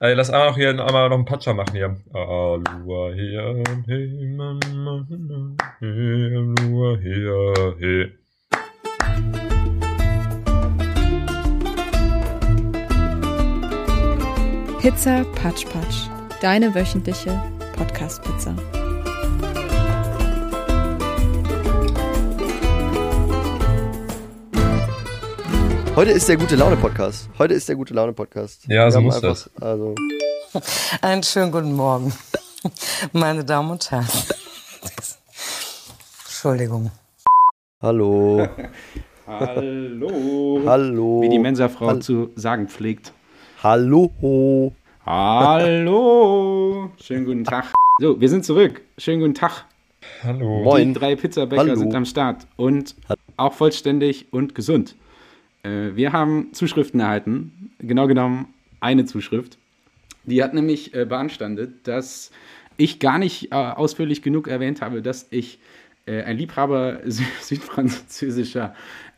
Ey, lass einmal noch hier einmal noch einen Patscher machen hier. Alua hier, hey, Mama, hey, Alua hier, hey. Pizza Patsch Patsch, deine wöchentliche Podcast-Pizza. Heute ist der gute Laune Podcast. Heute ist der gute Laune Podcast. Ja, so muss einfach- das. Also, Einen schönen guten Morgen, meine Damen und Herren. Entschuldigung. hallo, Hallo. hallo, Wie die Mensa-Frau Hall- zu sagen pflegt. hallo. Hallo. Schönen guten Tag. So, wir sind zurück. Schönen guten Tag. Hallo. Moin. Die drei Pizzabäcker Hallo. sind am Start und auch vollständig und gesund. Äh, wir haben Zuschriften erhalten. Genau genommen eine Zuschrift. Die hat nämlich äh, beanstandet, dass ich gar nicht äh, ausführlich genug erwähnt habe, dass ich äh, ein Liebhaber sü südfranzösischer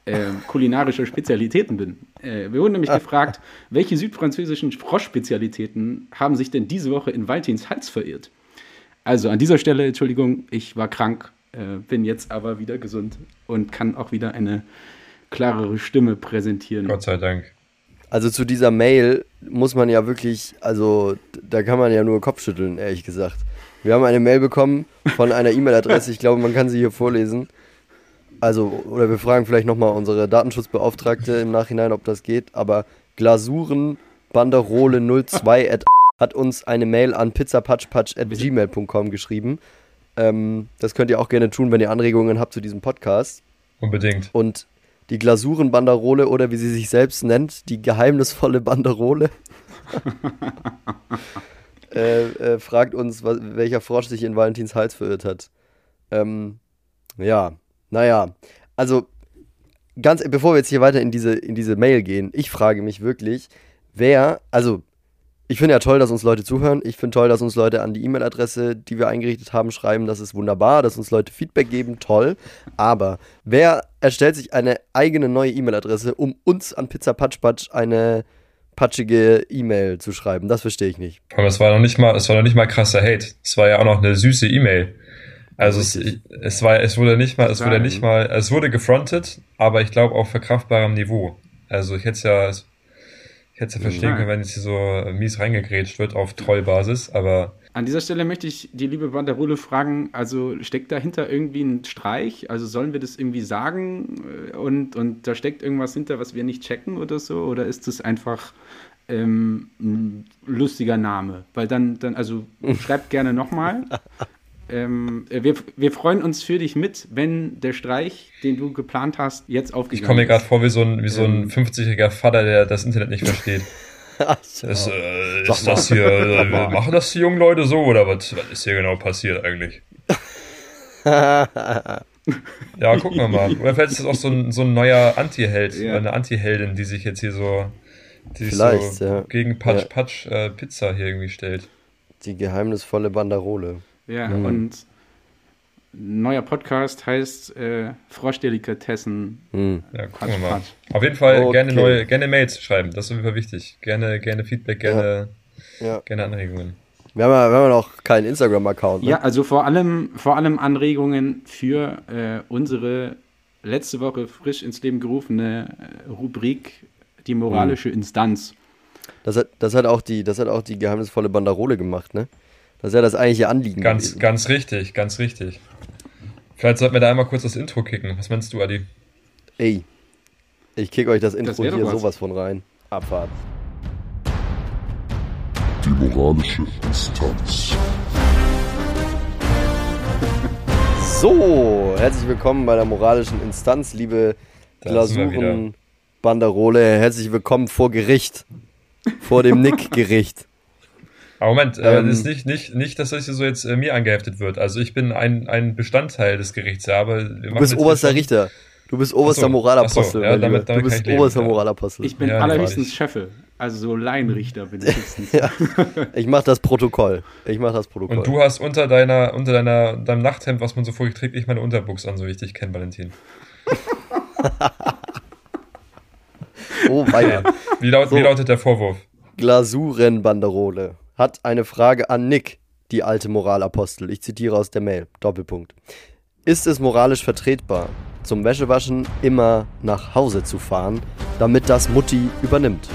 äh, kulinarischer Spezialitäten bin. Äh, wir wurden nämlich gefragt, welche südfranzösischen Froschspezialitäten haben sich denn diese Woche in Valtins Hals verirrt? Also an dieser Stelle, Entschuldigung, ich war krank, bin jetzt aber wieder gesund und kann auch wieder eine klarere Stimme präsentieren. Gott sei Dank. Also zu dieser Mail muss man ja wirklich, also da kann man ja nur Kopfschütteln, ehrlich gesagt. Wir haben eine Mail bekommen von einer E-Mail-Adresse, ich glaube, man kann sie hier vorlesen. Also, oder wir fragen vielleicht nochmal unsere Datenschutzbeauftragte im Nachhinein, ob das geht, aber glasurenbanderole02 at hat uns eine Mail an pizzapatschpatsch.gmail.com geschrieben. Ähm, das könnt ihr auch gerne tun, wenn ihr Anregungen habt zu diesem Podcast. Unbedingt. Und die Glasurenbanderole oder wie sie sich selbst nennt, die geheimnisvolle Banderole, äh, äh, fragt uns, was, welcher Frosch sich in Valentins Hals verirrt hat. Ähm, ja, naja, also ganz, bevor wir jetzt hier weiter in diese, in diese Mail gehen, ich frage mich wirklich, wer, also ich finde ja toll, dass uns Leute zuhören. Ich finde toll, dass uns Leute an die E-Mail-Adresse, die wir eingerichtet haben, schreiben. Das ist wunderbar, dass uns Leute Feedback geben. Toll. Aber wer erstellt sich eine eigene neue E-Mail-Adresse, um uns an Pizza Patsch Patsch eine patschige E-Mail zu schreiben? Das verstehe ich nicht. Aber es war noch nicht mal, es war noch nicht mal krasser Hate. Es war ja auch noch eine süße E-Mail. Also es, es war, es wurde nicht mal, es wurde nicht mal, es wurde gefrontet, aber ich glaube auf verkraftbarem Niveau. Also ich hätte es ja, ich hätte es ja verstehen können, wenn jetzt hier so mies reingegrätscht wird auf Trollbasis, aber An dieser Stelle möchte ich die liebe Banderole fragen, also steckt dahinter irgendwie ein Streich? Also sollen wir das irgendwie sagen äh, und, und da steckt irgendwas hinter, was wir nicht checken oder so? Oder ist das einfach ähm, ein lustiger Name? Weil dann, dann also schreibt gerne nochmal. Ähm, wir, wir freuen uns für dich mit, wenn der Streich, den du geplant hast, jetzt ich aufgegangen komme mir gerade ist. vor wie so ein, wie so ein Ähm. 50-jähriger Vater, der das Internet nicht versteht. Ach Das, so. äh, ist das hier, äh, machen das die jungen Leute so oder was, was ist hier genau passiert eigentlich? Ja, gucken wir mal. Oder vielleicht ist das auch so ein, so ein neuer Anti-Held, Ja. eine Anti-Heldin, die sich jetzt hier so, die sich Vielleicht, so ja. gegen Patsch Ja. Patsch äh, Pizza hier irgendwie stellt. Die geheimnisvolle Banderole. Ja, Mhm. und neuer Podcast heißt äh, Froschdelikatessen. Hm. Ja, gucken wir mal. Auf jeden Fall Okay. gerne neue, gerne Mails schreiben, das ist auf jeden Fall wichtig. Gerne, gerne Feedback, gerne, Ja. gerne Anregungen. Wir haben ja, wir haben ja noch keinen Instagram-Account. Ne? Ja, also vor allem, vor allem Anregungen für äh, unsere letzte Woche frisch ins Leben gerufene äh, Rubrik Die moralische Mhm. Instanz. Das, hat, das, hat auch die, das hat auch die geheimnisvolle Banderole gemacht, ne? Das ist ja das eigentliche Anliegen. Ganz, gewesen. ganz richtig, ganz richtig. Vielleicht sollten wir da einmal kurz das Intro kicken. Was meinst du, Adi? Ey, ich kick euch das Intro doch hier was. sowas von rein. Abfahrt. Die moralische Instanz. So, herzlich willkommen bei der moralischen Instanz, liebe Glasuren Banderole. Herzlich willkommen vor Gericht. Vor dem Nick-Gericht. Aber Moment, äh, Ähm. das ist nicht, nicht, nicht, dass das hier so jetzt äh, mir angeheftet wird. Also ich bin ein, ein Bestandteil des Gerichts, ja, aber wir Du bist oberster Richter. Du bist oberster Ach so, Moralapostel. ach so, ja, damit- damit du bist ich leben, oberster ja. Moralapostel. Ich bin Ja, allerhöchstens wahrlich. Scheffel, also so Laienrichter bin ich höchstens. Ja. Ich mach das Protokoll. Ich mach das Protokoll. Und du hast unter deiner, unter deiner, deinem Nachthemd, was man so vorher trägt, nicht meine Unterbuchs an, so wie ich dich kenne, Valentin. oh, weia. Wie, laut, So. wie lautet der Vorwurf? Glasurenbanderole hat eine Frage an Nick, die alte Moralapostel. Ich zitiere aus der Mail. Doppelpunkt. Ist es moralisch vertretbar, zum Wäschewaschen immer nach Hause zu fahren, damit das Mutti übernimmt?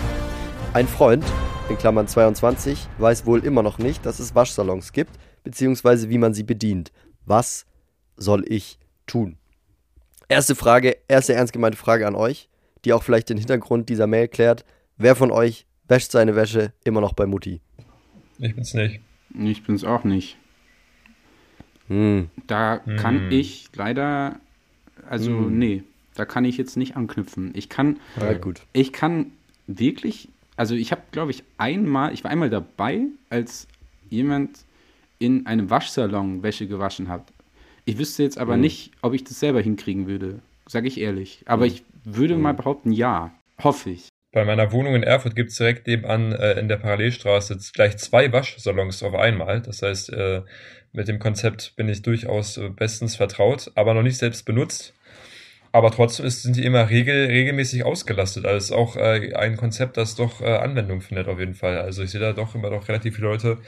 Ein Freund, in Klammern 22, weiß wohl immer noch nicht, dass es Waschsalons gibt, beziehungsweise wie man sie bedient. Was soll ich tun? Erste Frage, erste ernst gemeinte Frage an euch, die auch vielleicht den Hintergrund dieser Mail klärt. Wer von euch wäscht seine Wäsche immer noch bei Mutti? Ich bin's nicht. Ich bin's auch nicht. Hm. Da kann Hm. ich leider, also Hm. nee, da kann ich jetzt nicht anknüpfen. Ich kann, Na gut. ich kann wirklich, also ich habe, glaube ich, einmal, ich war einmal dabei, als jemand in einem Waschsalon Wäsche gewaschen hat. Ich wüsste jetzt aber Mhm. nicht, ob ich das selber hinkriegen würde, sage ich ehrlich. Aber ich würde mal behaupten, ja, hoffe ich. Bei meiner Wohnung in Erfurt gibt's direkt nebenan äh, in der Parallelstraße gleich zwei Waschsalons auf einmal. Das heißt, äh, mit dem Konzept bin ich durchaus äh, bestens vertraut, aber noch nicht selbst benutzt. Aber trotzdem ist, sind die immer regel, regelmäßig ausgelastet. Also es ist auch äh, ein Konzept, das doch äh, Anwendung findet auf jeden Fall. Also ich sehe da doch immer noch relativ viele Leute,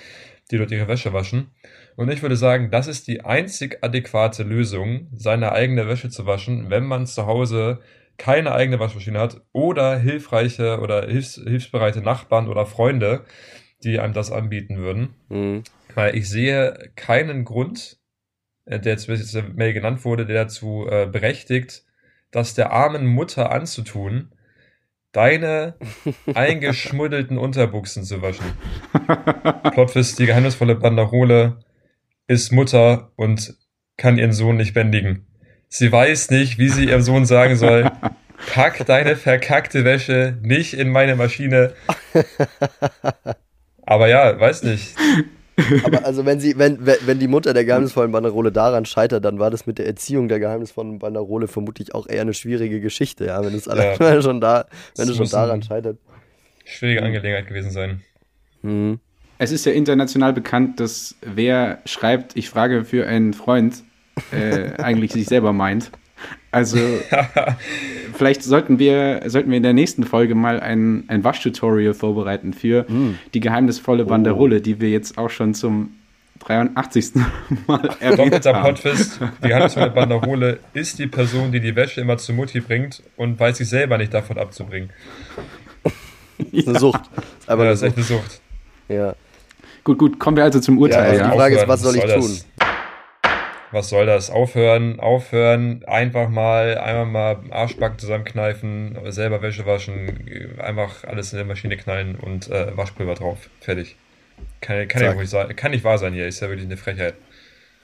die dort ihre Wäsche waschen. Und ich würde sagen, das ist die einzig adäquate Lösung, seine eigene Wäsche zu waschen, wenn man zu Hause keine eigene Waschmaschine hat oder hilfreiche oder hilfs hilfsbereite Nachbarn oder Freunde, die einem das anbieten würden. Hm. Weil ich sehe keinen Grund, äh, der jetzt bis jetzt in der Mail genannt wurde, der dazu äh, berechtigt, das der armen Mutter anzutun, deine eingeschmuddelten Unterbuchsen zu waschen. Plotwist, die geheimnisvolle Banderole ist Mutter und kann ihren Sohn nicht bändigen. Sie weiß nicht, wie sie ihrem Sohn sagen soll, pack deine verkackte Wäsche nicht in meine Maschine. Aber ja, weiß nicht. Aber also wenn sie, wenn, wenn wenn die Mutter der geheimnisvollen Banderole daran scheitert, dann war das mit der Erziehung der geheimnisvollen Banderole vermutlich auch eher eine schwierige Geschichte, ja. Wenn es allein Ja. schon da, wenn es schon daran scheitert. Schwierige Angelegenheit gewesen sein. Hm. Es ist ja international bekannt, dass wer schreibt, ich frage für einen Freund, äh, eigentlich sich selber meint. Also vielleicht sollten wir, sollten wir in der nächsten Folge mal ein, ein Waschtutorial vorbereiten für die geheimnisvolle Banderole, die wir jetzt auch schon zum 83. Mal erwähnt Doppelter haben. Plotwist, die geheimnisvolle Banderole ist die Person, die die Wäsche immer zu Mutti bringt und weiß sich selber nicht davon abzubringen. Das ist eine Sucht. Das ist einfach Ja, das ist echt Sucht. eine Sucht. Ja. Gut, gut, kommen wir also zum Urteil. also Ja, die Frage ist, Aufhören, was soll ich das? Was soll das? Aufhören, aufhören, einfach mal, einmal mal Arschbacken zusammenkneifen, selber Wäsche waschen, einfach alles in der Maschine knallen und äh, Waschpulver drauf. Fertig. Kann, kann, ja ruhig sein, kann nicht wahr sein hier, ist ja wirklich eine Frechheit.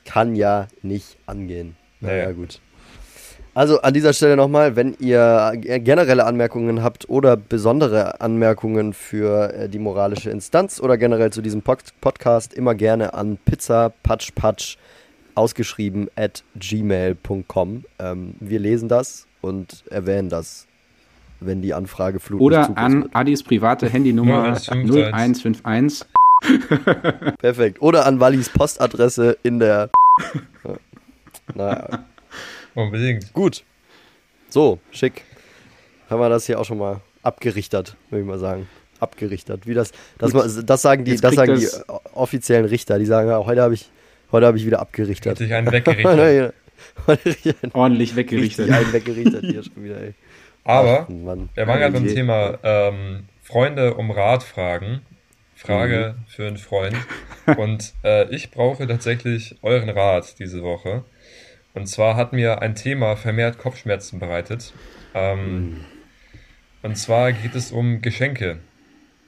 Kann ja nicht angehen. Naja, Naja. gut. Also an dieser Stelle nochmal, wenn ihr generelle Anmerkungen habt oder besondere Anmerkungen für äh, die moralische Instanz oder generell zu diesem Pod Podcast, immer gerne an pizzapatschpatsch ausgeschrieben at gmail.com. Ähm, wir lesen das und erwähnen das, wenn die Anfrage flut Oder an wird. Adis private Handynummer 0151. 0151. Perfekt. Oder an Wallis Postadresse in der. Ja. naja. Unbedingt. Gut. So, schick. Haben wir das hier auch schon mal abgerichtet, würde ich mal sagen. Abgerichtet. Wie das, das, das sagen die, das sagen die das- o- offiziellen Richter. Die sagen, ja, heute habe ich, heute habe ich wieder abgerichtet. Hat sich einen weggerichtet. Ordentlich weggerichtet. einen weggerichtet hier schon wieder, ey. Aber Ach, Mann. wir waren gerade beim. Thema ähm, Freunde um Rat fragen. Frage für einen Freund. Und äh, ich brauche tatsächlich euren Rat diese Woche. Und zwar hat mir ein Thema vermehrt Kopfschmerzen bereitet. Ähm, Und zwar geht es um Geschenke.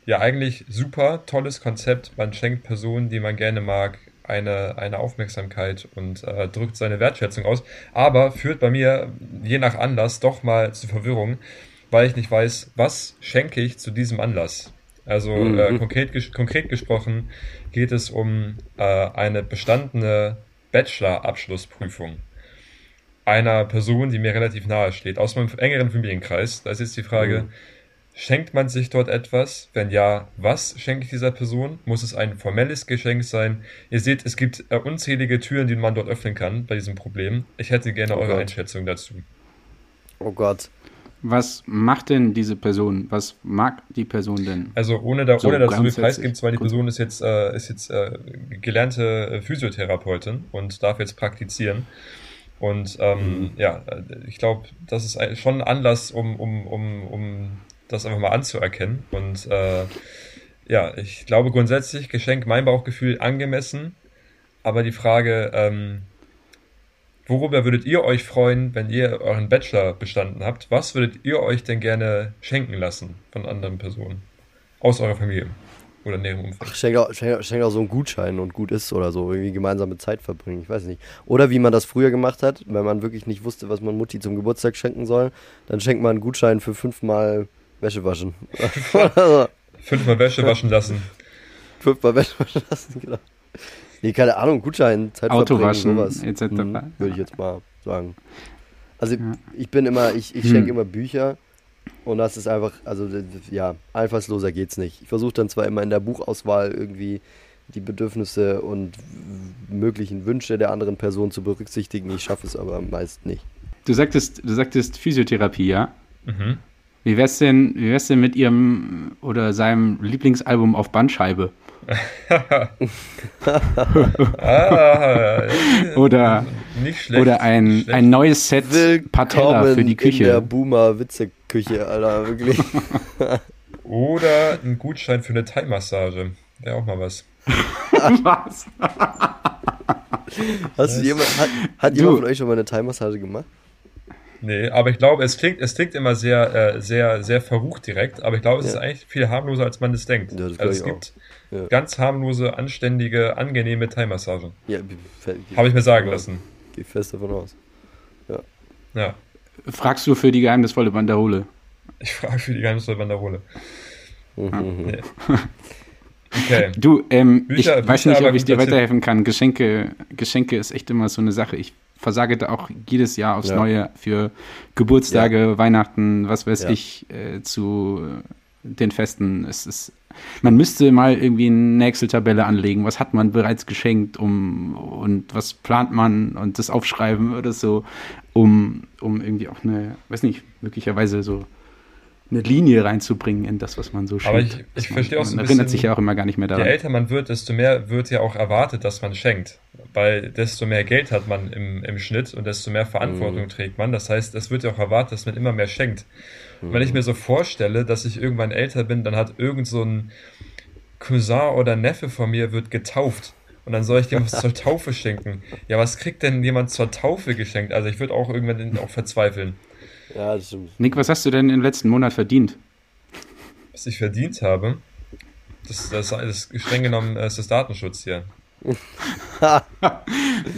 Ja, eigentlich super, tolles Konzept. Man schenkt Personen, die man gerne mag, eine, eine Aufmerksamkeit und äh, drückt seine Wertschätzung aus. Aber führt bei mir, je nach Anlass, doch mal zu Verwirrung, weil ich nicht weiß, was schenke ich zu diesem Anlass. Also äh, Mhm. konkret, ges konkret gesprochen geht es um äh, eine bestandene Bachelor-Abschlussprüfung einer Person, die mir relativ nahe steht, aus meinem engeren Familienkreis. Da ist jetzt die Frage, Mhm. Schenkt man sich dort etwas? Wenn ja, was schenke ich dieser Person? Muss es ein formelles Geschenk sein? Ihr seht, es gibt äh, unzählige Türen, die man dort öffnen kann bei diesem Problem. Ich hätte gerne Oh eure Gott. Einschätzung dazu. Oh Gott. Was macht denn diese Person? Was mag die Person denn? Also ohne da, So, ohne dass du viel preisgibst, weil die Gut. Person ist jetzt, äh, ist jetzt äh, gelernte äh, Physiotherapeutin und darf jetzt praktizieren. Und ähm, Mhm. ja, äh, ich glaube, das ist schon ein Anlass, um, um, um, um das einfach mal anzuerkennen. Und äh, ja, ich glaube grundsätzlich, Geschenk, mein Bauchgefühl angemessen. Aber die Frage, ähm, worüber würdet ihr euch freuen, wenn ihr euren Bachelor bestanden habt? Was würdet ihr euch denn gerne schenken lassen von anderen Personen? Aus eurer Familie oder näherem Umfeld? Ach, schenk auch, schenk, schenk auch so einen Gutschein und gut ist oder so. Irgendwie gemeinsame Zeit verbringen. Ich weiß nicht. Oder wie man das früher gemacht hat, wenn man wirklich nicht wusste, was man Mutti zum Geburtstag schenken soll, dann schenkt man einen Gutschein für fünfmal Wäsche waschen. Fünfmal Wäsche waschen lassen. Fünfmal Wäsche waschen lassen, genau. Nee, keine Ahnung, Gutschein, Zeit Auto waschen, sowas. etc. Hm, Würde ich jetzt mal sagen. Also Ja. ich bin immer, ich, ich Hm. schenke immer Bücher und das ist einfach, also ja, einfallsloser geht's nicht. Ich versuche dann zwar immer in der Buchauswahl irgendwie die Bedürfnisse und möglichen Wünsche der anderen Person zu berücksichtigen. Ich schaffe es aber meist nicht. Du sagtest, du sagtest Physiotherapie, ja? Mhm. Wie wär's denn, wie wär's denn mit ihrem oder seinem Lieblingsalbum auf Bandscheibe? Ah, Oder, nicht schlecht. oder ein, schlecht. ein neues Set Patella für die in der Küche. Boomer-Witze-Küche, Alter, wirklich. Oder ein Gutschein für eine Thai-Massage. Wäre auch mal was. Was? Hast du jemand, hat, hat Du. jemand von euch schon mal eine Thai-Massage gemacht? Nee, aber ich glaube, es klingt, es klingt immer sehr, äh, sehr, sehr verrucht direkt, aber ich glaube, es Ja. ist eigentlich viel harmloser, als man es denkt. Ja, also es gibt. Ja. ganz harmlose, anständige, angenehme Thai-Massagen. Ja, Habe ich mir sagen lassen. Geh fest davon aus. Ja. Fragst du für die geheimnisvolle Banderole? Ich frage für die geheimnisvolle Banderole. Mhm. Nee. Okay. Du, ähm, Bücher- ich weiß Bücher nicht, aber ob ich dir weiterhelfen kann. Geschenke, Geschenke ist echt immer so eine Sache. Ich versage da auch jedes Jahr aufs Ja. Neue für Geburtstage, Weihnachten, was weiß Ja. ich, äh, zu äh, den Festen. Es ist, man müsste mal irgendwie eine Excel-Tabelle anlegen. Was hat man bereits geschenkt, um und was plant man und das aufschreiben oder so, um, um irgendwie auch eine, weiß nicht, möglicherweise so eine Linie reinzubringen in das, was man so schenkt. Aber ich- ich verstehe auch so ein Man erinnert bisschen- sich ja auch immer gar nicht mehr Je daran. älter man wird, desto mehr wird ja auch erwartet, dass man schenkt. Weil desto mehr Geld hat man im, im Schnitt und desto mehr Verantwortung Mhm. trägt man. Das heißt, es wird ja auch erwartet, dass man immer mehr schenkt. Und wenn ich mir so vorstelle, dass ich irgendwann älter bin, dann hat irgend so ein Cousin oder Neffe von mir wird getauft. Und dann soll ich dem was zur Taufe schenken. Ja, was kriegt denn jemand zur Taufe geschenkt? Also ich würde auch irgendwann auch verzweifeln. Ja, das stimmt. Nick, was hast du denn im letzten Monat verdient? Was ich verdient habe, das, das, das ist streng genommen äh, ist das Datenschutz hier.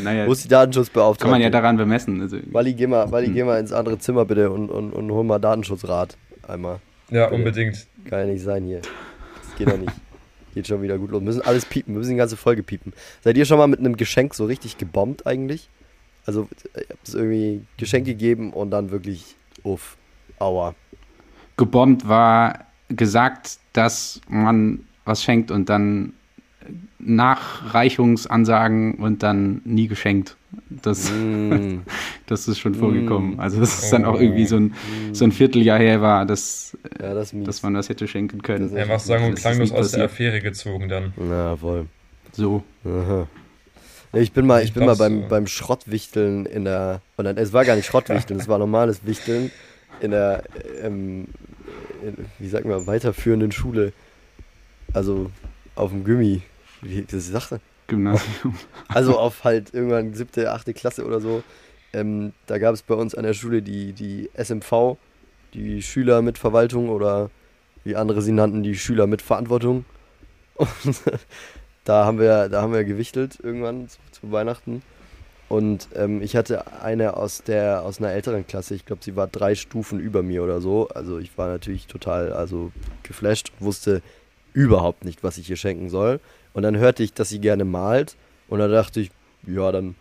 Naja, Wo ist die Datenschutzbeauftragte? kann man ja daran bemessen. Also, Wally, geh mal, Wally, geh mal ins andere Zimmer bitte und, und, und hol mal Datenschutzrat. Einmal. Ja, Bitte. unbedingt. Kann ja nicht sein hier. Das geht ja nicht. Geht schon wieder gut los. Wir müssen alles piepen. Wir müssen die ganze Folge piepen. Seid ihr schon mal mit einem Geschenk so richtig gebombt eigentlich? Also, ihr habt es irgendwie Geschenk gegeben und dann wirklich, uff, aua. gebombt war gesagt, dass man was schenkt und dann Nachreichungsansagen und dann nie geschenkt. Das, Mm. das ist schon vorgekommen. Also dass es dann auch irgendwie so ein, Mm. so ein Vierteljahr her war, dass, Ja, das ist dass man das hätte schenken können. Das Einfach sagen und Das ist klanglos aus der. Affäre gezogen dann. Ja, voll. So. Aha. Ja, Ich bin mal, ich bin mal beim, äh, beim Schrottwichteln in der. Oder es war gar nicht Schrottwichteln, es war normales Wichteln in der, ähm, in, wie sagt man, weiterführenden Schule. Also auf dem Gummi. Wie das sagt man? Gymnasium. Also auf halt irgendwann siebte, achte Klasse oder so. Ähm, da gab es bei uns an der Schule die, die SMV, die Schüler mit Verwaltung oder wie andere sie nannten, die Schüler mit Verantwortung. Und da haben wir, da haben wir gewichtelt irgendwann zu, zu Weihnachten. Und ähm, ich hatte eine aus der aus einer älteren Klasse, ich glaube, sie war drei Stufen über mir oder so. Also ich war natürlich total also geflasht, wusste überhaupt nicht, was ich ihr schenken soll. Und dann hörte ich, dass sie gerne malt. Und dann dachte ich, ja, dann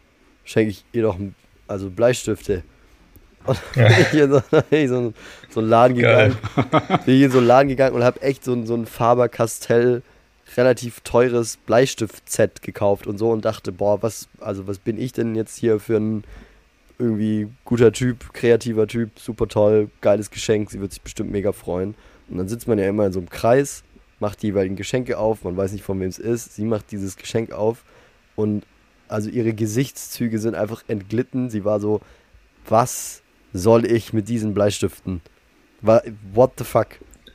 schenke ich ihr doch also Bleistifte. Und dann bin ich in so, ich so, so einen Laden Geil. gegangen. Bin ich in so einen Laden gegangen und habe echt so, ein- so ein Faber-Castell relativ teures Bleistift-Set gekauft und so und dachte, boah, was, also was bin ich denn jetzt hier für ein irgendwie guter Typ, kreativer Typ, super toll, geiles Geschenk, sie wird sich bestimmt mega freuen. Und dann sitzt man ja immer in so einem Kreis, macht die jeweiligen Geschenke auf, man weiß nicht von wem es ist, sie macht dieses Geschenk auf und also ihre Gesichtszüge sind einfach entglitten. Sie war so, was soll ich mit diesen Bleistiften? What the fuck?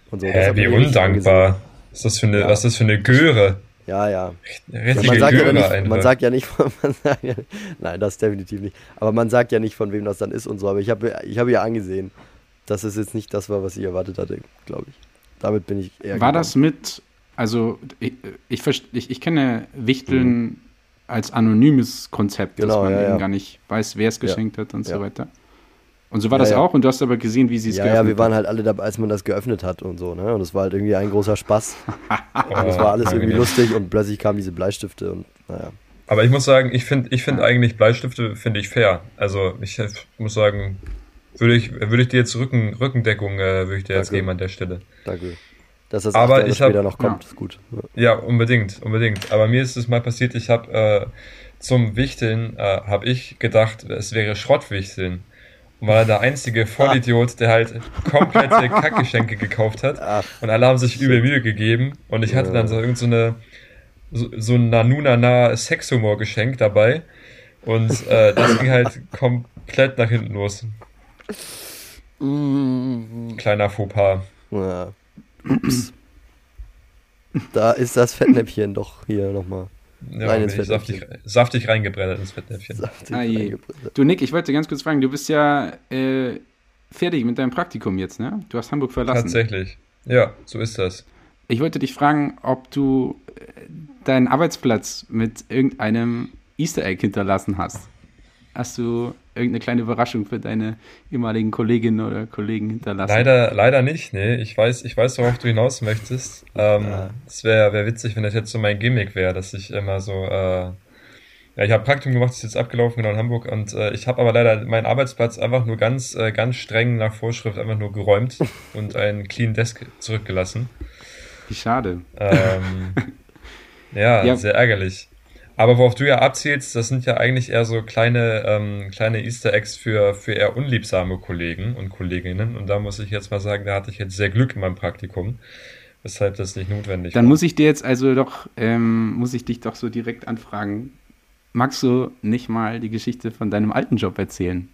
Und so, Hä, wie undankbar. Was ist das für eine, Ja. was ist das für eine Göre? Ja, ja. ja man, sagt ja nicht, einfach. man sagt ja nicht, man sagt ja, nein, das definitiv nicht. Aber man sagt ja nicht, von wem das dann ist und so. Aber ich habe ich habe ihr angesehen, dass es jetzt nicht das war, was sie erwartet hatte, glaube ich. Damit bin ich eher. War gegangen. das mit, also ich, ich, ich, ich kenne Wichteln als anonymes Konzept, dass Mhm. Genau, man ja, eben ja. gar nicht weiß, wer es Ja. geschenkt hat und Ja. so weiter. Und so war Ja, das ja. auch und du hast aber gesehen, wie sie es Ja, geöffnet ja, wir waren halt alle dabei, als man das geöffnet hat und so, ne? Und es war halt irgendwie ein großer Spaß. Und es war alles irgendwie lustig und plötzlich kamen diese Bleistifte und naja. Aber ich muss sagen, ich finde ich finde eigentlich Bleistifte finde ich fair. Also ich muss sagen, würde ich, würde ich dir jetzt Rücken, Rückendeckung äh, würde ich dir jetzt geben an der Stelle. Danke. Dass das Aber ich hab- später noch kommt, ja. ist gut. Ja, unbedingt, unbedingt. Aber mir ist es mal passiert, ich habe äh, zum Wichteln, äh, habe ich gedacht, es wäre Schrottwichteln. War der einzige Vollidiot, der halt komplette Kackgeschenke gekauft hat. Ach, Und alle haben sich übel Mühe gegeben. Und ich hatte dann so irgend so eine so, so ein Nanunana Sexhumor Geschenk dabei. Und äh, das ging halt komplett nach hinten los. mm, Kleiner Fauxpas. ja. Ups. Da ist das Fettnäpfchen doch hier nochmal. Ja, bin ins ich saftig, saftig reingebrennt ins Fettnäpfchen. saftig Ah. Du Nick, ich wollte ganz kurz fragen, du bist ja äh, fertig mit deinem Praktikum jetzt, ne? Du hast Hamburg verlassen. Tatsächlich. Ja, so ist das. Ich wollte dich fragen, ob du äh, deinen Arbeitsplatz mit irgendeinem Easter Egg hinterlassen hast. Hast du irgendeine kleine Überraschung für deine ehemaligen Kolleginnen oder Kollegen hinterlassen? Leider, leider nicht, nee. Ich weiß, ich weiß, worauf du hinaus möchtest. Ähm, Ja. Es wäre wär witzig, wenn das jetzt so mein Gimmick wäre, dass ich immer so, äh, ja, ich habe Praktikum gemacht, ist jetzt abgelaufen, genau in Hamburg, und äh, ich habe aber leider meinen Arbeitsplatz einfach nur ganz, äh, ganz streng nach Vorschrift einfach nur geräumt und einen Clean Desk zurückgelassen. Wie schade. Ähm, ja, Ja. sehr ärgerlich. Aber worauf du ja abzielst, das sind ja eigentlich eher so kleine, ähm, kleine Easter Eggs für, für eher unliebsame Kollegen und Kolleginnen. Und da muss ich jetzt mal sagen, da hatte ich jetzt sehr Glück in meinem Praktikum, weshalb das nicht notwendig Dann war. muss ich dir jetzt also doch, ähm, muss ich dich doch so direkt anfragen. Magst du nicht mal die Geschichte von deinem alten Job erzählen?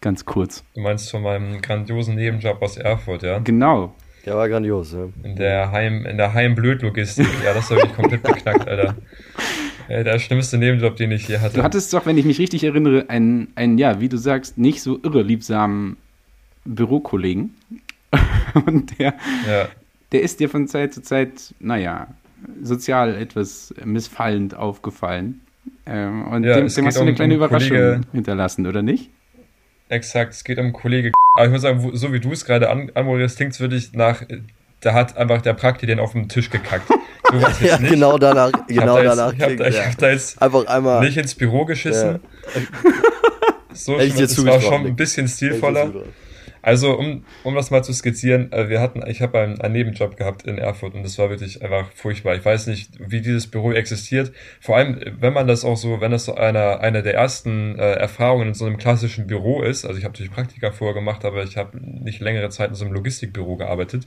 Ganz kurz. Du meinst von meinem grandiosen Nebenjob aus Erfurt, ja? Genau. Der war grandios, ja. In der Heim, in der Heimblöd-Logistik. Ja, das habe ich komplett beknackt, Alter. Äh, Der schlimmste Nebenjob, den ich je hatte. Du hattest doch, wenn ich mich richtig erinnere, einen, einen ja, wie du sagst, nicht so irre liebsamen Bürokollegen. Und der, ja, der ist dir von Zeit zu Zeit, naja, sozial etwas missfallend aufgefallen. Ähm, und Ja, dem, dem hast du eine um- kleine um Überraschung Kollege- hinterlassen, oder nicht? exakt. Es geht um Kollege. Aber ich muss sagen, so wie du es gerade an, anmoderierst, klingt es wirklich nach, da hat einfach der Prakti den auf den Tisch gekackt. So was Ja, nicht. genau danach, Ich hab genau da jetzt, danach Ich habe da, klingt, ich ja. hab da jetzt Einfach einmal. nicht ins Büro geschissen. So ich schon, dir es war schon ein bisschen stilvoller. Also, um, um das mal zu skizzieren, äh, wir hatten, ich habe einen, einen Nebenjob gehabt in Erfurt und das war wirklich einfach furchtbar. Ich weiß nicht, wie dieses Büro existiert. Vor allem, wenn man das auch so, wenn das so einer eine der ersten äh, Erfahrungen in so einem klassischen Büro ist, also ich habe natürlich Praktika vorher gemacht, aber ich habe nicht längere Zeit in so einem Logistikbüro gearbeitet,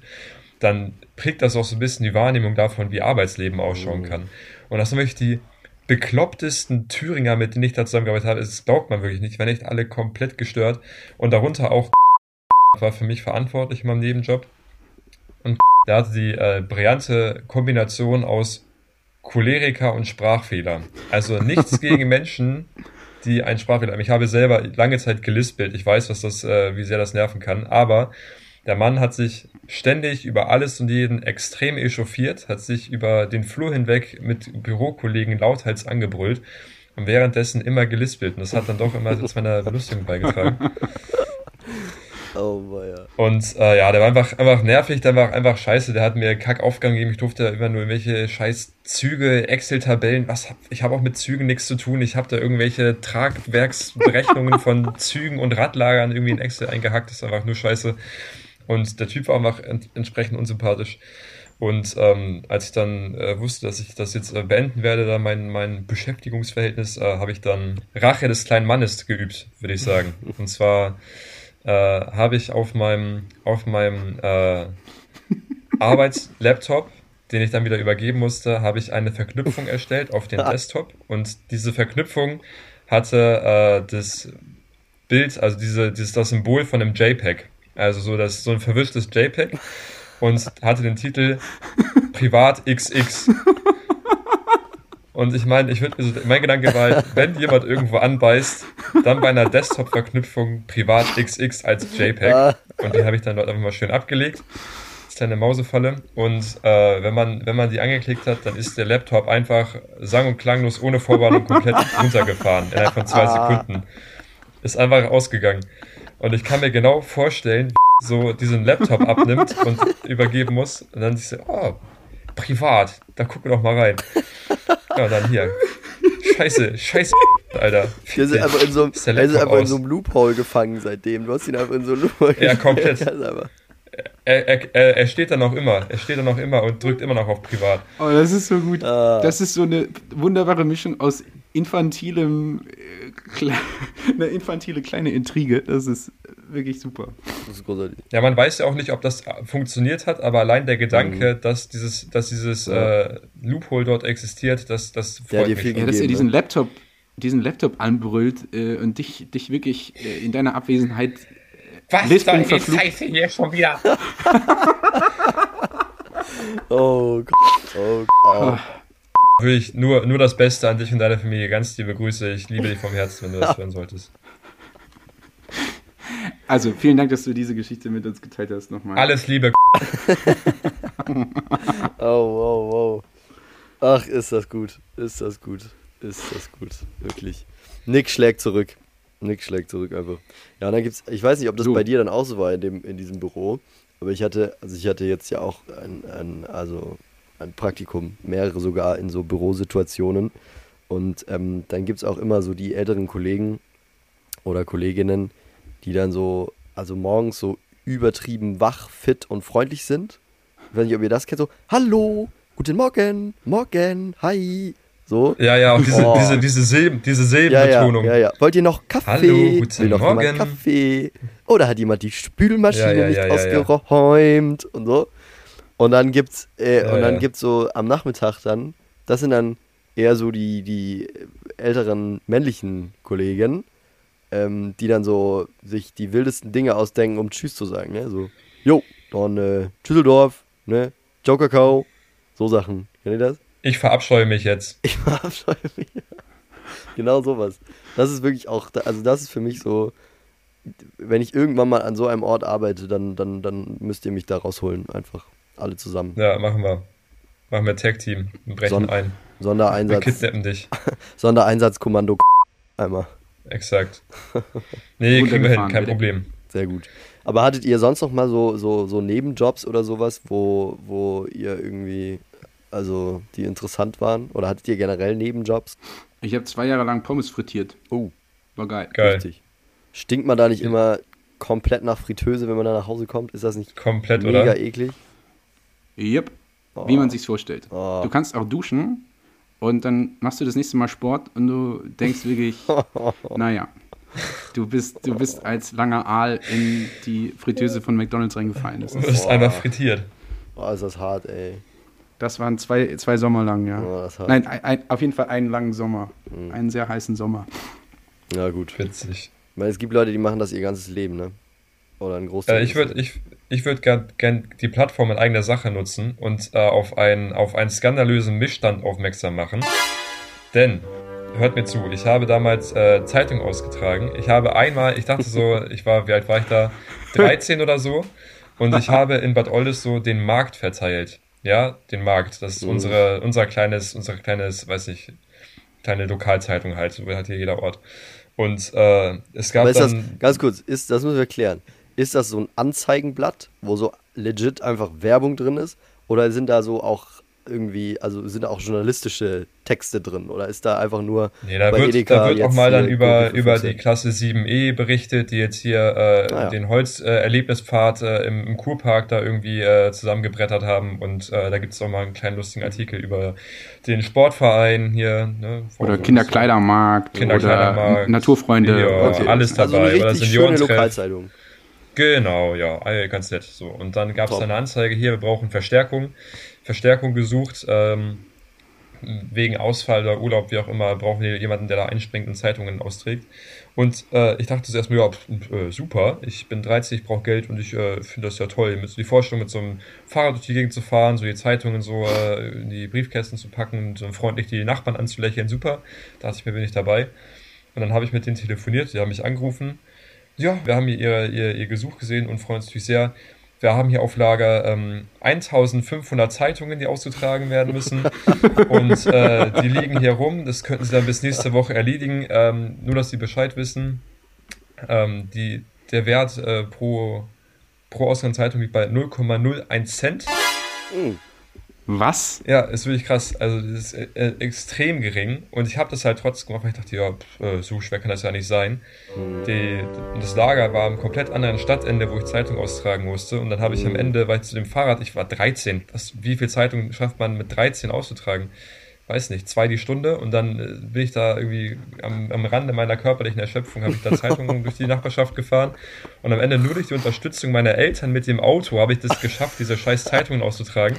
dann prägt das auch so ein bisschen die Wahrnehmung davon, wie Arbeitsleben ausschauen kann. Und das sind wirklich die beklopptesten Thüringer, mit denen ich da zusammengearbeitet habe, das glaubt man wirklich nicht, wenn echt alle komplett gestört und darunter auch war für mich verantwortlich in meinem Nebenjob. Und der hatte die äh, brillante Kombination aus Choleriker und Sprachfehler. Also nichts gegen Menschen, die einen Sprachfehler haben. Ich habe selber lange Zeit gelispelt. Ich weiß, was das, äh, wie sehr das nerven kann. Aber der Mann hat sich ständig über alles und jeden extrem echauffiert, hat sich über den Flur hinweg mit Bürokollegen lauthals angebrüllt und währenddessen immer gelispelt. Und das hat dann doch immer zu meiner Belustigung beigetragen. Oh, weia. Und äh, ja, der war einfach, einfach nervig, der war einfach scheiße, der hat mir Kackaufgaben gegeben, ich durfte immer nur irgendwelche scheiß Züge, Excel-Tabellen, was hab, ich habe auch mit Zügen nichts zu tun, ich habe da irgendwelche Tragwerksberechnungen von Zügen und Radlagern irgendwie in Excel eingehackt, das ist einfach nur scheiße. Und der Typ war einfach ent entsprechend unsympathisch. Und ähm, als ich dann äh, wusste, dass ich das jetzt äh, beenden werde, da mein, mein Beschäftigungsverhältnis, äh, habe ich dann Rache des kleinen Mannes geübt, würde ich sagen. Und zwar äh, habe ich auf meinem, auf meinem äh, Arbeitslaptop, den ich dann wieder übergeben musste, habe ich eine Verknüpfung erstellt auf den Desktop. Und diese Verknüpfung hatte äh, das Bild, also diese, dieses, das Symbol von einem JPEG. Also so, das, so ein verwischtes JPEG und hatte den Titel Privat XX. Und ich meine, ich würde so, mein Gedanke war, halt, wenn jemand irgendwo anbeißt, dann bei einer Desktop-Verknüpfung Privat XX als JPEG. Und den habe ich dann dort einfach mal schön abgelegt. Das ist eine Mausefalle. Und äh, wenn, man, wenn man die angeklickt hat, dann ist der Laptop einfach sang- und klanglos ohne Vorwarnung komplett runtergefahren. Innerhalb von zwei Sekunden. Ist einfach ausgegangen. Und ich kann mir genau vorstellen, wie so diesen Laptop abnimmt und übergeben muss. Und dann sich so, oh, privat, da gucken wir doch mal rein. Ja, dann hier. Scheiße, scheiße, Alter. Der ist einfach in so, er Laptop einfach in so einem Loophole gefangen seitdem. Du hast ihn einfach in so einem Loophole Ja, komplett. Ja, einfach- Er, er, er, er steht da noch immer. Er steht da noch immer und drückt immer noch auf privat. Oh, das ist so gut. Ah. Das ist so eine wunderbare Mischung aus infantilem, äh, kle eine infantile kleine Intrige. Das ist wirklich super. Das ist großartig. Ja, man weiß ja auch nicht, ob das äh, funktioniert hat, aber allein der Gedanke, dass dieses, dass dieses Mhm. Ja. äh, Loophole dort existiert, das, das freut dir mich. Ja, dass er Gegeben, diesen ne? Laptop, diesen Laptop anbrüllt äh, und dich, dich wirklich äh, in deiner Abwesenheit Was Lispeln soll die verflucht. Scheiße hier schon wieder? Oh Gott. Oh Gott. Wirklich nur, nur das Beste an dich und deine Familie. Ganz liebe Grüße. Ich liebe dich vom Herzen, wenn du das hören solltest. Also, vielen Dank, dass du diese Geschichte mit uns geteilt hast nochmal. Alles Liebe. Oh, wow, wow. Ach, ist das gut. Ist das gut. Ist das gut. Wirklich. Nick schlägt zurück. Nick schlägt zurück einfach. Ja, und dann gibt's, ich weiß nicht, ob das So. bei dir dann auch so war in, dem, in diesem Büro, aber ich hatte, also ich hatte jetzt ja auch ein, ein, also ein Praktikum, mehrere sogar in so Bürosituationen. Und ähm, dann gibt es auch immer so die älteren Kollegen oder Kolleginnen, die dann so, also morgens so übertrieben wach, fit und freundlich sind. Ich weiß nicht, ob ihr das kennt, so, hallo, guten Morgen, morgen, hi. So. Ja, ja, auch diese, Oh. diese, diese, Silben, diese Ja, ja, Silbenbetonung. ja, ja. Wollt ihr noch Kaffee? Hallo, guten Will noch Morgen. Kaffee? Oder hat jemand die Spülmaschine Ja, ja, nicht ja, ja, ja. ausgeräumt und so? Und dann gibt's, äh, Ja, und dann ja. gibt's so am Nachmittag dann, das sind dann eher so die, die älteren männlichen Kollegen, ähm, die dann so sich die wildesten Dinge ausdenken, um Tschüss zu sagen, ne? So, jo, dann äh, Tschüsseldorf, ne? Jokerkau, so Sachen. Kennt ihr das? Ich verabscheue mich jetzt. Ich verabscheue mich. genau sowas. Das ist wirklich auch, also das ist für mich so, wenn ich irgendwann mal an so einem Ort arbeite, dann, dann, dann müsst ihr mich da rausholen, einfach alle zusammen. Ja, machen wir. Machen wir Tag-Team und brechen Son- ein. Wir Sondereinsatz, kidnappen dich. Sondereinsatzkommando einmal. Exakt. Nee, kriegen wir hin, kein bitte. Problem. Sehr gut. Aber hattet ihr sonst noch mal so, so, so Nebenjobs oder sowas, wo, wo ihr irgendwie, also die interessant waren? Oder hattet ihr generell Nebenjobs? Ich habe zwei Jahre lang Pommes frittiert. Oh, War geil. Geil. richtig. Stinkt man da nicht immer komplett nach Fritteuse, wenn man da nach Hause kommt? Ist das nicht Komplett, mega oder? eklig? Yep. Oh. Wie man sich's vorstellt. Oh. Du kannst auch duschen und dann machst du das nächste Mal Sport und du denkst wirklich, naja, du bist, du bist als langer Aal in die Fritteuse von McDonalds reingefallen. Das, Du ist, wirst Boah. einfach frittiert. Oh, ist das hart, ey. das waren zwei, zwei Sommer lang, ja. Oh, das ist hart. Nein, ein, ein, auf jeden Fall einen langen Sommer. Mhm. Einen sehr heißen Sommer. Ja, gut. Witzig. Ich meine, es gibt Leute, die machen das ihr ganzes Leben, ne? Oder ein Großteil. Äh, ich würde ich, ich würd gern, gern die Plattform in eigener Sache nutzen und äh, auf, einen, auf einen skandalösen Missstand aufmerksam machen. Denn, hört mir zu, ich habe damals äh, Zeitung ausgetragen. Ich habe einmal, ich dachte so, ich war, wie alt war ich da? 13 oder so. Und ich habe in Bad Oldesloe so den Markt verteilt. Ja, den Markt. Das ist Mhm. unsere, unser kleines, unser kleines, weiß ich, kleine Lokalzeitung halt. So hat hier jeder Ort. Und äh, es gab ist das, dann. ganz kurz, ist, das müssen wir klären. Ist das so ein Anzeigenblatt, wo so legit einfach Werbung drin ist? Oder sind da so auch irgendwie, also sind da auch journalistische Texte drin oder ist da einfach nur Nee, da bei wird, Edeka da wird auch mal dann über, über 15? die Klasse 7e berichtet, die jetzt hier äh, Ah, ja. den Holz-Erlebnispfad äh, im, im Kurpark da irgendwie äh, zusammengebrettert haben. Und äh, da gibt es auch mal einen kleinen lustigen Artikel über den Sportverein hier. Ne, Oder Kinderkleidermarkt, Kinderkleidermarkt, oder Naturfreunde. Ja, Okay. alles Also dabei. eine Oder richtig schöne. Lokalzeitung. Genau, ja, ah, ganz nett. So. Und dann gab es eine Anzeige hier, wir brauchen Verstärkung. Verstärkung gesucht. Ähm, wegen Ausfall oder Urlaub, wie auch immer, brauchen wir jemanden, der da einspringt und Zeitungen austrägt. Und äh, ich dachte zuerst mal, ja, pf, äh, super, ich bin 13, ich brauche Geld und ich äh, finde das ja toll, mit so die Vorstellung, mit so einem Fahrrad durch die Gegend zu fahren, so die Zeitungen so äh, in die Briefkästen zu packen und so freundlich die Nachbarn anzulächeln, super. Da dachte ich mir, bin ich dabei. Und dann habe ich mit denen telefoniert, die haben mich angerufen. Ja, wir haben hier ihr, ihr, ihr Gesuch gesehen und freuen uns natürlich sehr. Wir haben hier auf Lager ähm, 1500 Zeitungen, die ausgetragen werden müssen. und äh, die liegen hier rum. Das könnten Sie dann bis nächste Woche erledigen. Ähm, nur, dass Sie Bescheid wissen. Ähm, die, der Wert äh, pro, pro ausgehenden Zeitung liegt bei 0,01 Cent. Hm. Was? Ja, ist wirklich krass. Also das ist äh, extrem gering. Und ich habe das halt trotzdem gemacht, weil ich dachte, ja, pf, äh, so schwer kann das ja nicht sein. Die, das Lager war am komplett anderen Stadtende, wo ich Zeitung austragen musste. Und dann habe ich am Ende, weil ich zu dem Fahrrad, ich war 13. Was, wie viel Zeitung schafft man mit 13 auszutragen? Weiß nicht, zwei die Stunde und dann äh, bin ich da irgendwie am, am Rande meiner körperlichen Erschöpfung, habe ich da Zeitungen durch die Nachbarschaft gefahren und am Ende nur durch die Unterstützung meiner Eltern mit dem Auto habe ich das geschafft, diese scheiß Zeitungen auszutragen.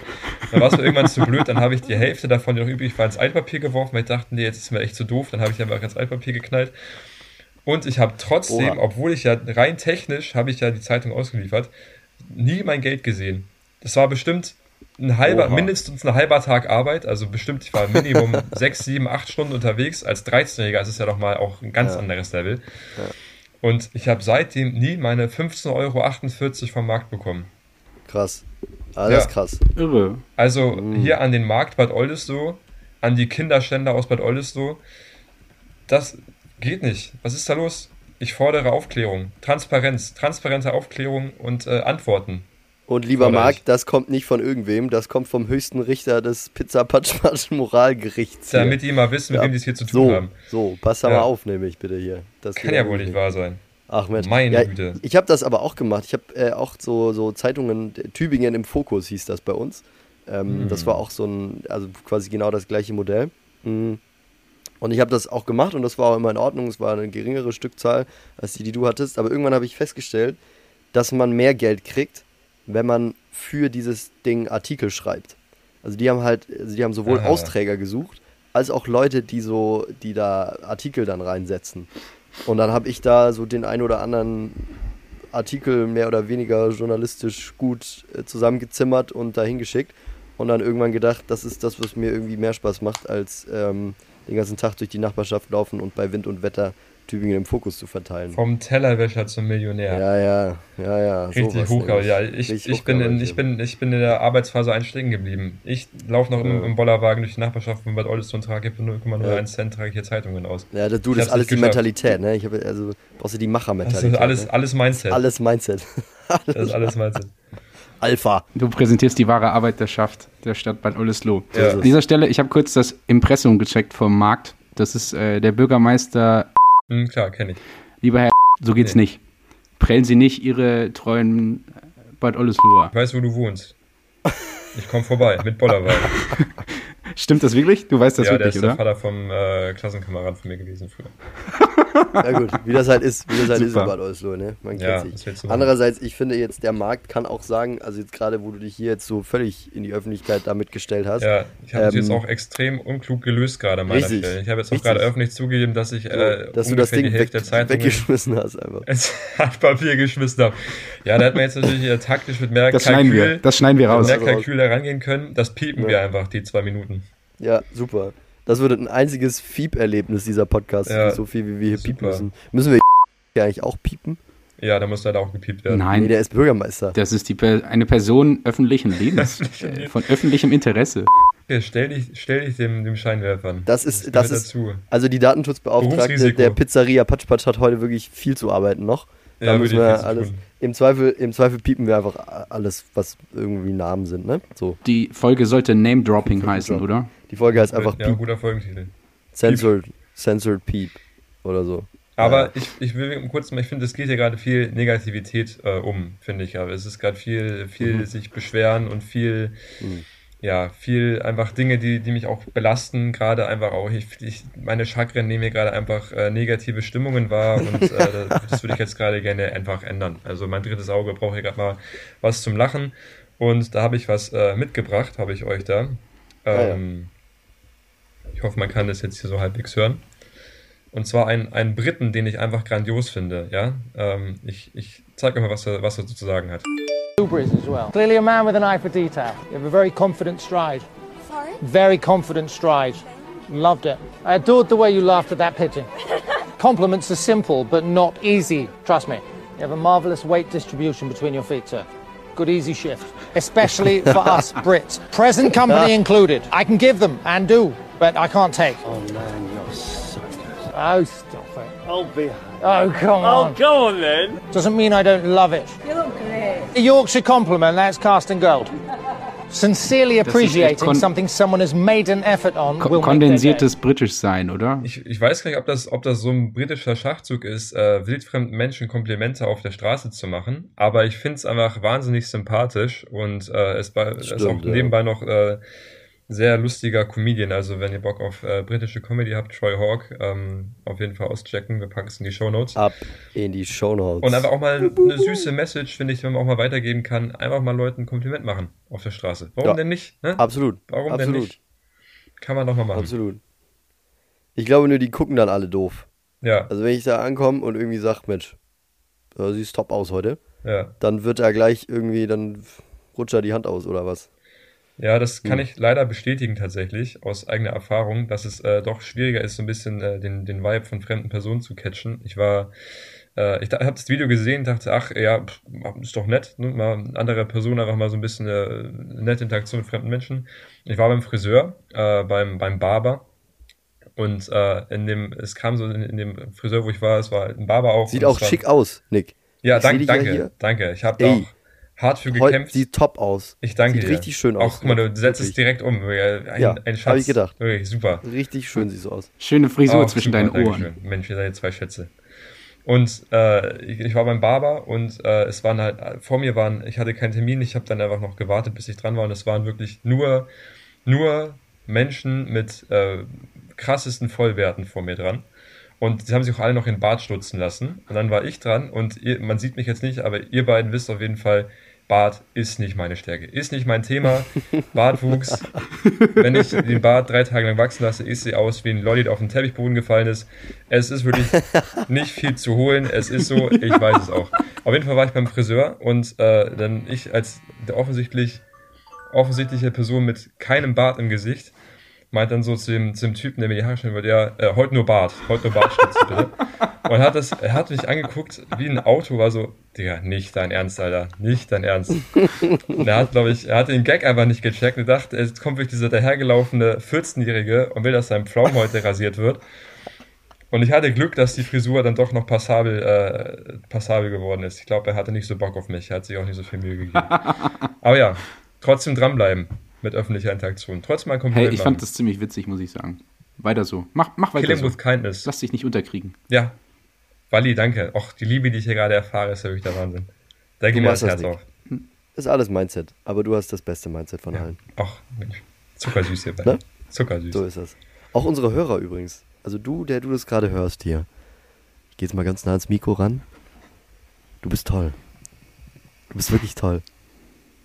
Dann war es mir irgendwann zu blöd, dann habe ich die Hälfte davon, die noch übrig war, ins Altpapier geworfen, weil ich dachte, nee, jetzt ist mir echt zu doof, dann habe ich einfach ins Altpapier geknallt. Und ich habe trotzdem, Oha. obwohl ich ja rein technisch, habe ich ja die Zeitung ausgeliefert, nie mein Geld gesehen. Das war bestimmt ein halber, Oha. mindestens ein halber Tag Arbeit, also bestimmt, ich war Minimum sechs, sieben, acht Stunden unterwegs. Als 13-Jähriger ist es ja doch mal auch ein ganz Ja. anderes Level. Und ich habe seitdem nie meine 15,48 Euro vom Markt bekommen. Krass. Das Ja. krass. Irre. Also Mm. hier an den Markt Bad Oldesloe, an die Kinderständer aus Bad Oldesloe, das geht nicht. Was ist da los? Ich fordere Aufklärung, Transparenz, transparente Aufklärung und äh, Antworten. Und lieber Marc, ich. das kommt nicht von irgendwem, das kommt vom höchsten Richter des Pizza Patsch Patsch Moralgerichts. hier. Damit die mal wissen, mit Ja. wem die es hier zu tun so, haben. so, pass da Ja. mal auf, nämlich bitte hier. Das Kann ja wohl nicht wahr sein. Ach Mensch. Meine ja, Güte. Ich habe das aber auch gemacht. Ich habe äh, auch so, so Zeitungen, Tübingen im Fokus hieß das bei uns. Ähm, Hm. Das war auch so ein, also quasi genau das gleiche Modell. Mhm. Und ich habe das auch gemacht und das war auch immer in Ordnung. Es war eine geringere Stückzahl als die, die du hattest. Aber irgendwann habe ich festgestellt, dass man mehr Geld kriegt, wenn man für dieses Ding Artikel schreibt. Also die haben halt, also die haben sowohl Aha. Austräger gesucht, als auch Leute, die so, die da Artikel dann reinsetzen. Und dann habe ich da so den ein oder anderen Artikel mehr oder weniger journalistisch gut äh, zusammengezimmert und dahin geschickt. Und dann irgendwann gedacht, das ist das, was mir irgendwie mehr Spaß macht, als ähm, den ganzen Tag durch die Nachbarschaft laufen und bei Wind und Wetter Tübingen im Fokus zu verteilen. Vom Tellerwäscher zum Millionär. Ja, ja, ja, ja. Richtig sowas hoch, ja. Ich, Richtig ich, bin in, ich, bin, ich bin in der Arbeitsphase eins geblieben. Ich laufe noch im, Ja. im Bollerwagen durch die Nachbarschaft von Bad Oldesloe und trage für 0,01 Ja. Cent trage ich hier Zeitungen aus. Ja, das, du, Ich das ist alles die. Mentalität, ne? Ich habe also brauchst du die Das Machermentalität. ist alles, ne? alles Mindset. alles Mindset. Das ist alles Mindset. Alpha. Du präsentierst die wahre Arbeiterschaft der Stadt Bad Oldesloe. Ja. An dieser Stelle, ich habe kurz das Impressum gecheckt vom Markt. Das ist äh, der Bürgermeister. Hm, klar, kenne ich. Lieber Herr, so geht's Nee. nicht. Prellen Sie nicht Ihre treuen Bad Oldesloer. Ich weiß, wo du wohnst. Ich komme vorbei mit Bollerwagen. Stimmt das wirklich? Du weißt das ja, der wirklich, ist der oder? Vater vom äh, Klassenkamerad von mir gewesen früher. Ja gut, wie das halt ist, wie das halt ist in Super. Bad Oldesloe, ne? Man Ja, kennt was sich. Andererseits, ich finde jetzt, der Markt kann auch sagen, also jetzt gerade, wo du dich hier jetzt so völlig in die Öffentlichkeit damit gestellt hast, Ja, ich habe Ähm, jetzt auch extrem unklug gelöst gerade an meiner richtig, Stelle. Ich habe jetzt auch richtig. gerade öffentlich zugegeben, dass ich so, äh, dass du das Ding die weg, Hälfte der Zeitungen weggeschmissen hast einfach. ins Hartpapier geschmissen habe. Ja, da hat man jetzt natürlich äh, taktisch mit mehr Das schneiden wir. Kalkül, Das schneiden wir mit raus. mehr raus. Kalkül herangehen können. Das piepen Ja. wir einfach, die zwei Minuten. Ja, super. Das wird ein einziges Fiep-Erlebnis dieser Podcast, Ja, so viel wie wir hier piepen super. müssen. Müssen wir ja eigentlich auch piepen? Ja, da muss leider auch gepiept werden. Nee, Nein, der ist Bürgermeister. das ist die per eine Person öffentlichen Lebens, äh, von öffentlichem Interesse. Okay, stell dich, stell dich dem, dem Scheinwerfern. Das ist- gehört das ist- dazu. Also die Datenschutzbeauftragte der Pizzeria Patsch Patsch hat heute wirklich viel zu arbeiten noch. Da Ja, müssen wir alles. Im Zweifel, Im Zweifel piepen wir einfach alles, was irgendwie Namen sind, ne? So. Die Folge sollte Name-Dropping heißen, Drop. oder? Die Folge heißt einfach ja, Piep, guter Folgentitel. Censored, Censored Peep oder so. Aber Ja. ich, ich will kurz mal, ich finde, es geht hier gerade viel Negativität äh, um, finde ich. Aber es ist gerade viel, viel Mhm. sich beschweren und viel, Mhm. ja, viel einfach Dinge, die, die mich auch belasten, gerade einfach auch. Ich, ich, meine Chakren nehmen mir gerade einfach äh, negative Stimmungen wahr und äh, das würde ich jetzt gerade gerne einfach ändern. Also mein drittes Auge braucht hier gerade mal was zum Lachen und da habe ich was äh, mitgebracht, habe ich euch da. Ah, ja. Ich hoffe, man kann das jetzt hier so halbwegs hören. Und zwar einen, einen Briten, den ich einfach grandios finde. Ja, ähm, ich, ich zeige euch mal, was er, was er so zu sagen hat. Hubris as well. Clearly a man with an eye for detail. You have a very confident stride. Sorry? Very confident stride. Loved it. I adored the way you laughed at that pigeon. Compliments are simple, but not easy. Trust me. You have a marvelous weight distribution between your feet, sir. Good easy shift. Especially for us Brits. Present company included. I can give them and do, but I can't take. Oh man, you're so good. Oh, stop it. Oh, be. Oh, come Oh, on. go on then. Doesn't mean I don't love it. You look great. A Yorkshire compliment, that's casting gold. Sincerely Das ist echt appreciating something someone has made an effort on Ko kondensiertes Britisch sein, oder? Ich, ich weiß gar nicht, ob das, ob das so ein britischer Schachzug ist, äh, wildfremden Menschen Komplimente auf der Straße zu machen. Aber ich finde es einfach wahnsinnig sympathisch und äh, es war, es ist auch Stimmt, ja. nebenbei noch äh, sehr lustiger Comedian. Also wenn ihr Bock auf äh, britische Comedy habt, Troy Hawk, ähm, auf jeden Fall auschecken. Wir packen es in die Show Notes. Ab in die Shownotes. Und einfach auch mal eine süße Message, finde ich, wenn man auch mal weitergeben kann. Einfach mal Leuten ein Kompliment machen auf der Straße. Warum Ja. denn nicht? Ne? Absolut. Warum Absolut. denn nicht? Kann man doch mal machen. Absolut. Ich glaube nur, die gucken dann alle doof. Ja, Also wenn ich da ankomme und irgendwie sag, Mensch, äh, siehst top aus heute, ja. dann wird er gleich irgendwie, dann rutscht er die Hand aus oder was. Ja, das kann Hm. ich leider bestätigen tatsächlich aus eigener Erfahrung, dass es äh, doch schwieriger ist, so ein bisschen äh, den, den Vibe von fremden Personen zu catchen. Ich war, äh, ich habe das Video gesehen, dachte, ach ja, pff, ist doch nett, ne? mal eine andere Person einfach mal so ein bisschen äh, nette Interaktion mit fremden Menschen. Ich war beim Friseur, äh, beim beim Barber und äh, in dem, es kam so in, in dem Friseur, wo ich war, es war ein Barber auch. Sieht auch schick aus, Nick. Ja, dank, dich ja danke, danke. Ich habe da auch hart für gekämpft. sieht top aus. Ich danke Sieht dir. richtig schön Auch, aus. guck mal, du setzt es Wirklich. direkt um. Ein, Ja, ein hab Schatz. ich gedacht. Wirklich super. Richtig schön sieht so aus. Schöne Frisur Auch zwischen super, deinen Ohren. Dankeschön. Mensch, ihr seid jetzt zwei Schätze. Und äh, ich, ich war beim Barber und äh, es waren halt, vor mir waren, ich hatte keinen Termin, ich habe dann einfach noch gewartet, bis ich dran war und es waren wirklich nur, nur Menschen mit äh, krassesten Vollwerten vor mir dran. Und sie haben sich auch alle noch in den Bart stutzen lassen. Und dann war ich dran und ihr, man sieht mich jetzt nicht, aber ihr beiden wisst auf jeden Fall, Bart ist nicht meine Stärke, ist nicht mein Thema. Bartwuchs, wenn ich den Bart drei Tage lang wachsen lasse, ist sie aus wie ein Lolli, der auf den Teppichboden gefallen ist. Es ist wirklich nicht viel zu holen. Es ist so, ich weiß es auch. Auf jeden Fall war ich beim Friseur und äh, dann ich als der offensichtlich offensichtliche Person mit keinem Bart im Gesicht meint dann so zu dem, zu dem Typen, der mir die Haare schneiden wollte, ja, äh, heute nur Bart, heute nur Bartstütze bitte. Und hat das, er hat mich angeguckt wie ein Auto, war so, Digga, nicht dein Ernst, Alter, nicht dein Ernst. Und er hat, glaube ich, er hat den Gag einfach nicht gecheckt und dachte, es kommt wirklich dieser dahergelaufene 14-Jährige und will, dass sein Pflaumen heute rasiert wird. Und ich hatte Glück, dass die Frisur dann doch noch passabel, äh, passabel geworden ist. Ich glaube, er hatte nicht so Bock auf mich, er hat sich auch nicht so viel Mühe gegeben. Aber ja, trotzdem dranbleiben mit öffentlicher Interaktion. Trotzdem ein Kompliment Hey, ich fand das ziemlich witzig, muss ich sagen. Weiter so. Mach, mach weiter Killing so. with Kindness. Lass dich nicht unterkriegen. Ja. Wally, danke. Auch die Liebe, die ich hier gerade erfahre, ist ja wirklich der Wahnsinn. Da geht mir das Herz auf. Ist alles Mindset. Aber du hast das beste Mindset von Ja. allen. Ach, Mensch. Zuckersüß hier beide. Ne? Zuckersüß. So ist das. Auch unsere Hörer übrigens. Also du, der du das gerade hörst hier. Ich gehe jetzt mal ganz nah ans Mikro ran. Du bist toll. Du bist wirklich toll.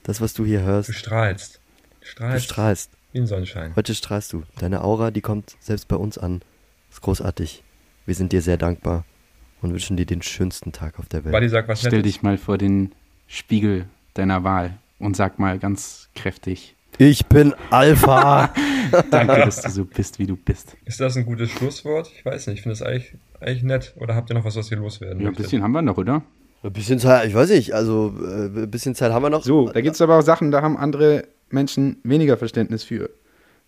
Das, was du hier hörst, Du strahlst. Du du strahlst strahlst. wie ein Sonnenschein. Heute strahlst du. Deine Aura, die kommt selbst bei uns an. Ist großartig. Wir sind dir sehr dankbar und wünschen dir den schönsten Tag auf der Welt. Wally, sag was Stell Nettes. dich mal vor den Spiegel deiner Wahl und sag mal ganz kräftig, Ich bin Alpha. danke, dass du so bist, wie du bist. Ist das ein gutes Schlusswort? Ich weiß nicht. Ich finde das eigentlich, eigentlich nett. Oder habt ihr noch was, was ihr loswerden Ja, ein bisschen haben wir noch, oder? ein bisschen Zeit, ich weiß nicht. Also äh, ein bisschen Zeit haben wir noch. So, da gibt es aber auch Sachen, da haben andere Menschen weniger Verständnis für.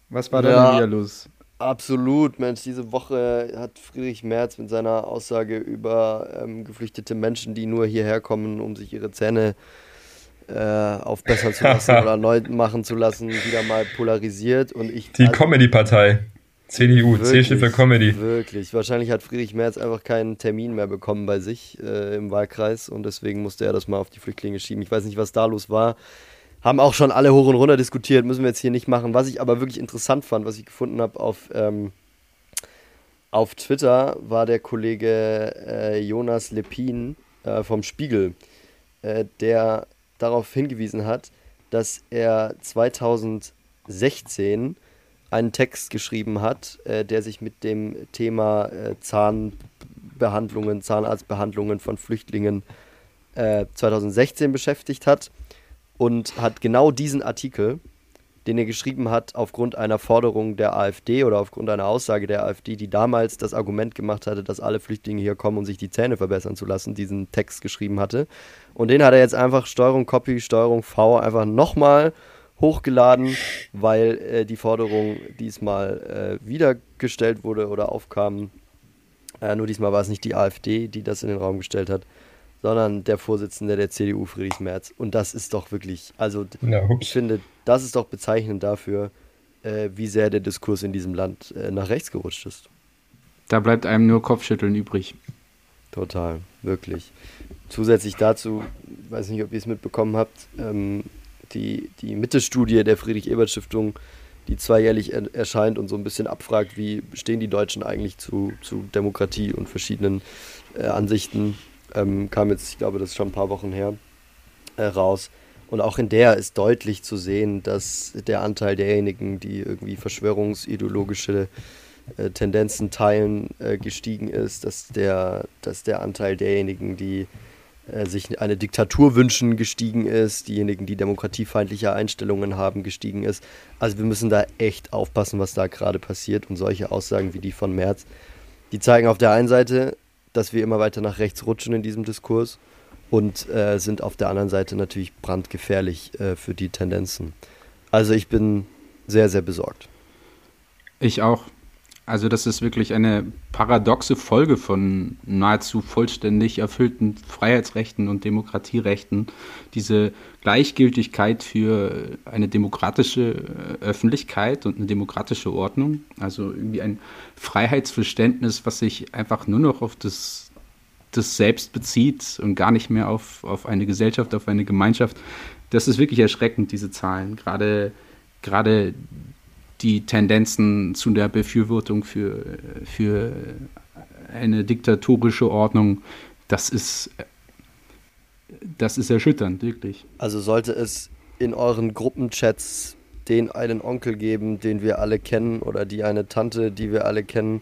Was war da Ja. denn wieder los? Absolut, Mensch. Diese Woche hat Friedrich Merz mit seiner Aussage über ähm, geflüchtete Menschen, die nur hierher kommen, um sich ihre Zähne äh, aufbessern zu lassen oder neu machen zu lassen, wieder mal polarisiert. Und ich, Die Comedy-Partei. CDU, C-Stift für Comedy. Wirklich. Wahrscheinlich hat Friedrich Merz einfach keinen Termin mehr bekommen bei sich äh, im Wahlkreis und deswegen musste er das mal auf die Flüchtlinge schieben. Ich weiß nicht, was da los war. Haben auch schon alle hoch und runter diskutiert, müssen wir jetzt hier nicht machen. Was ich aber wirklich interessant fand, was ich gefunden habe auf, ähm, auf Twitter, war der Kollege äh, Jonas Lepin äh, vom Spiegel, äh, der darauf hingewiesen hat, dass er 2016 einen Text geschrieben hat, äh, der sich mit dem Thema äh, Zahnbehandlungen, Zahnarztbehandlungen von Flüchtlingen äh, 2016 beschäftigt hat und hat genau diesen Artikel, den er geschrieben hat, aufgrund einer Forderung der AfD oder aufgrund einer Aussage der AfD, die damals das Argument gemacht hatte, dass alle Flüchtlinge hier kommen, um sich die Zähne verbessern zu lassen, diesen Text geschrieben hatte. Und den hat er jetzt einfach Steuerung Copy, Steuerung V einfach nochmal hochgeladen, weil äh, die Forderung diesmal äh, wieder gestellt wurde oder aufkam. Äh, nur diesmal war es nicht die AfD, die das in den Raum gestellt hat, sondern der Vorsitzende der CDU, Friedrich Merz. Und das ist doch wirklich, also Ja, ich finde, das ist doch bezeichnend dafür, äh, wie sehr der Diskurs in diesem Land äh, nach rechts gerutscht ist. Da bleibt einem nur Kopfschütteln übrig. Total, wirklich. Zusätzlich dazu, weiß nicht, ob ihr es mitbekommen habt, ähm, die, die Mitte-Studie der Friedrich-Ebert-Stiftung, die zweijährlich er erscheint und so ein bisschen abfragt, wie stehen die Deutschen eigentlich zu, zu Demokratie und verschiedenen äh, Ansichten, ähm, kam jetzt, ich glaube, das ist schon ein paar Wochen her, äh, raus. Und auch in der ist deutlich zu sehen, dass der Anteil derjenigen, die irgendwie verschwörungsideologische äh, Tendenzen teilen, äh, gestiegen ist, dass der, dass der Anteil derjenigen, die äh, sich eine Diktatur wünschen, gestiegen ist, diejenigen, die demokratiefeindliche Einstellungen haben, gestiegen ist. Also wir müssen da echt aufpassen, was da gerade passiert und solche Aussagen wie die von Merz, die zeigen auf der einen Seite, dass wir immer weiter nach rechts rutschen in diesem Diskurs und äh, sind auf der anderen Seite natürlich brandgefährlich äh, für die Tendenzen. Also ich bin sehr, sehr besorgt. Ich auch. Also das ist wirklich eine paradoxe Folge von nahezu vollständig erfüllten Freiheitsrechten und Demokratierechten. Diese Gleichgültigkeit für eine demokratische äh, Öffentlichkeit und eine demokratische Ordnung. Also irgendwie ein Freiheitsverständnis, was sich einfach nur noch auf das, das Selbst bezieht und gar nicht mehr auf, auf eine Gesellschaft, auf eine Gemeinschaft. Das ist wirklich erschreckend, diese Zahlen. Gerade, gerade die Tendenzen zu der Befürwortung für, für eine diktatorische Ordnung, das ist, das ist erschütternd, wirklich. Also sollte es in euren Gruppenchats den einen Onkel geben, den wir alle kennen, oder die eine Tante, die wir alle kennen,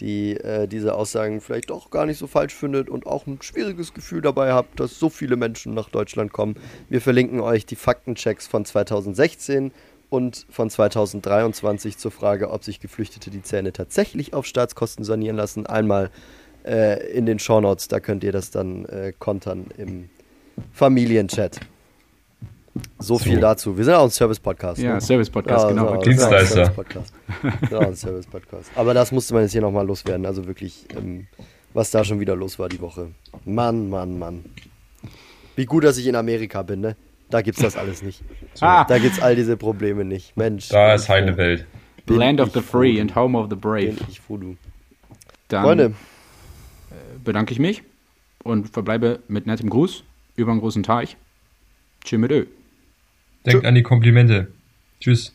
die äh, diese Aussagen vielleicht doch gar nicht so falsch findet und auch ein schwieriges Gefühl dabei habt, dass so viele Menschen nach Deutschland kommen. Wir verlinken euch die Faktenchecks von 2016 und von 2023 zur Frage, ob sich Geflüchtete die Zähne tatsächlich auf Staatskosten sanieren lassen. Einmal äh, in den Shownotes, da könnt ihr das dann äh, kontern im Familienchat. So viel So. dazu. Wir sind auch ein Service-Podcast. Ja, ne? Service-Podcast, Ja, genau. sind auch ein Dienstleister. Service-Podcast. Wir sind auch ein Service-Podcast. Aber das musste man jetzt hier nochmal loswerden. Also wirklich, ähm, was da schon wieder los war die Woche. Mann, Mann, Mann. Wie gut, dass ich in Amerika bin, ne? Da gibt's das alles nicht. Ah. Da gibt's all diese Probleme nicht. Mensch. Da ist heile. Welt. Land of the free du. and home of the brave. Bin ich froh, du. Dann Freunde, bedanke ich mich und verbleibe mit nettem Gruß über einen großen Teich. Tschüss mit Ö. Denkt an die Komplimente. Tschüss.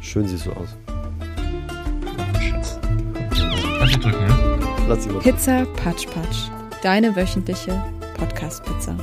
schön siehst du aus. Kannst du drücken, ne? Lass sie mal. Pizza Patsch Patsch. Deine wöchentliche Podcast-Pizza.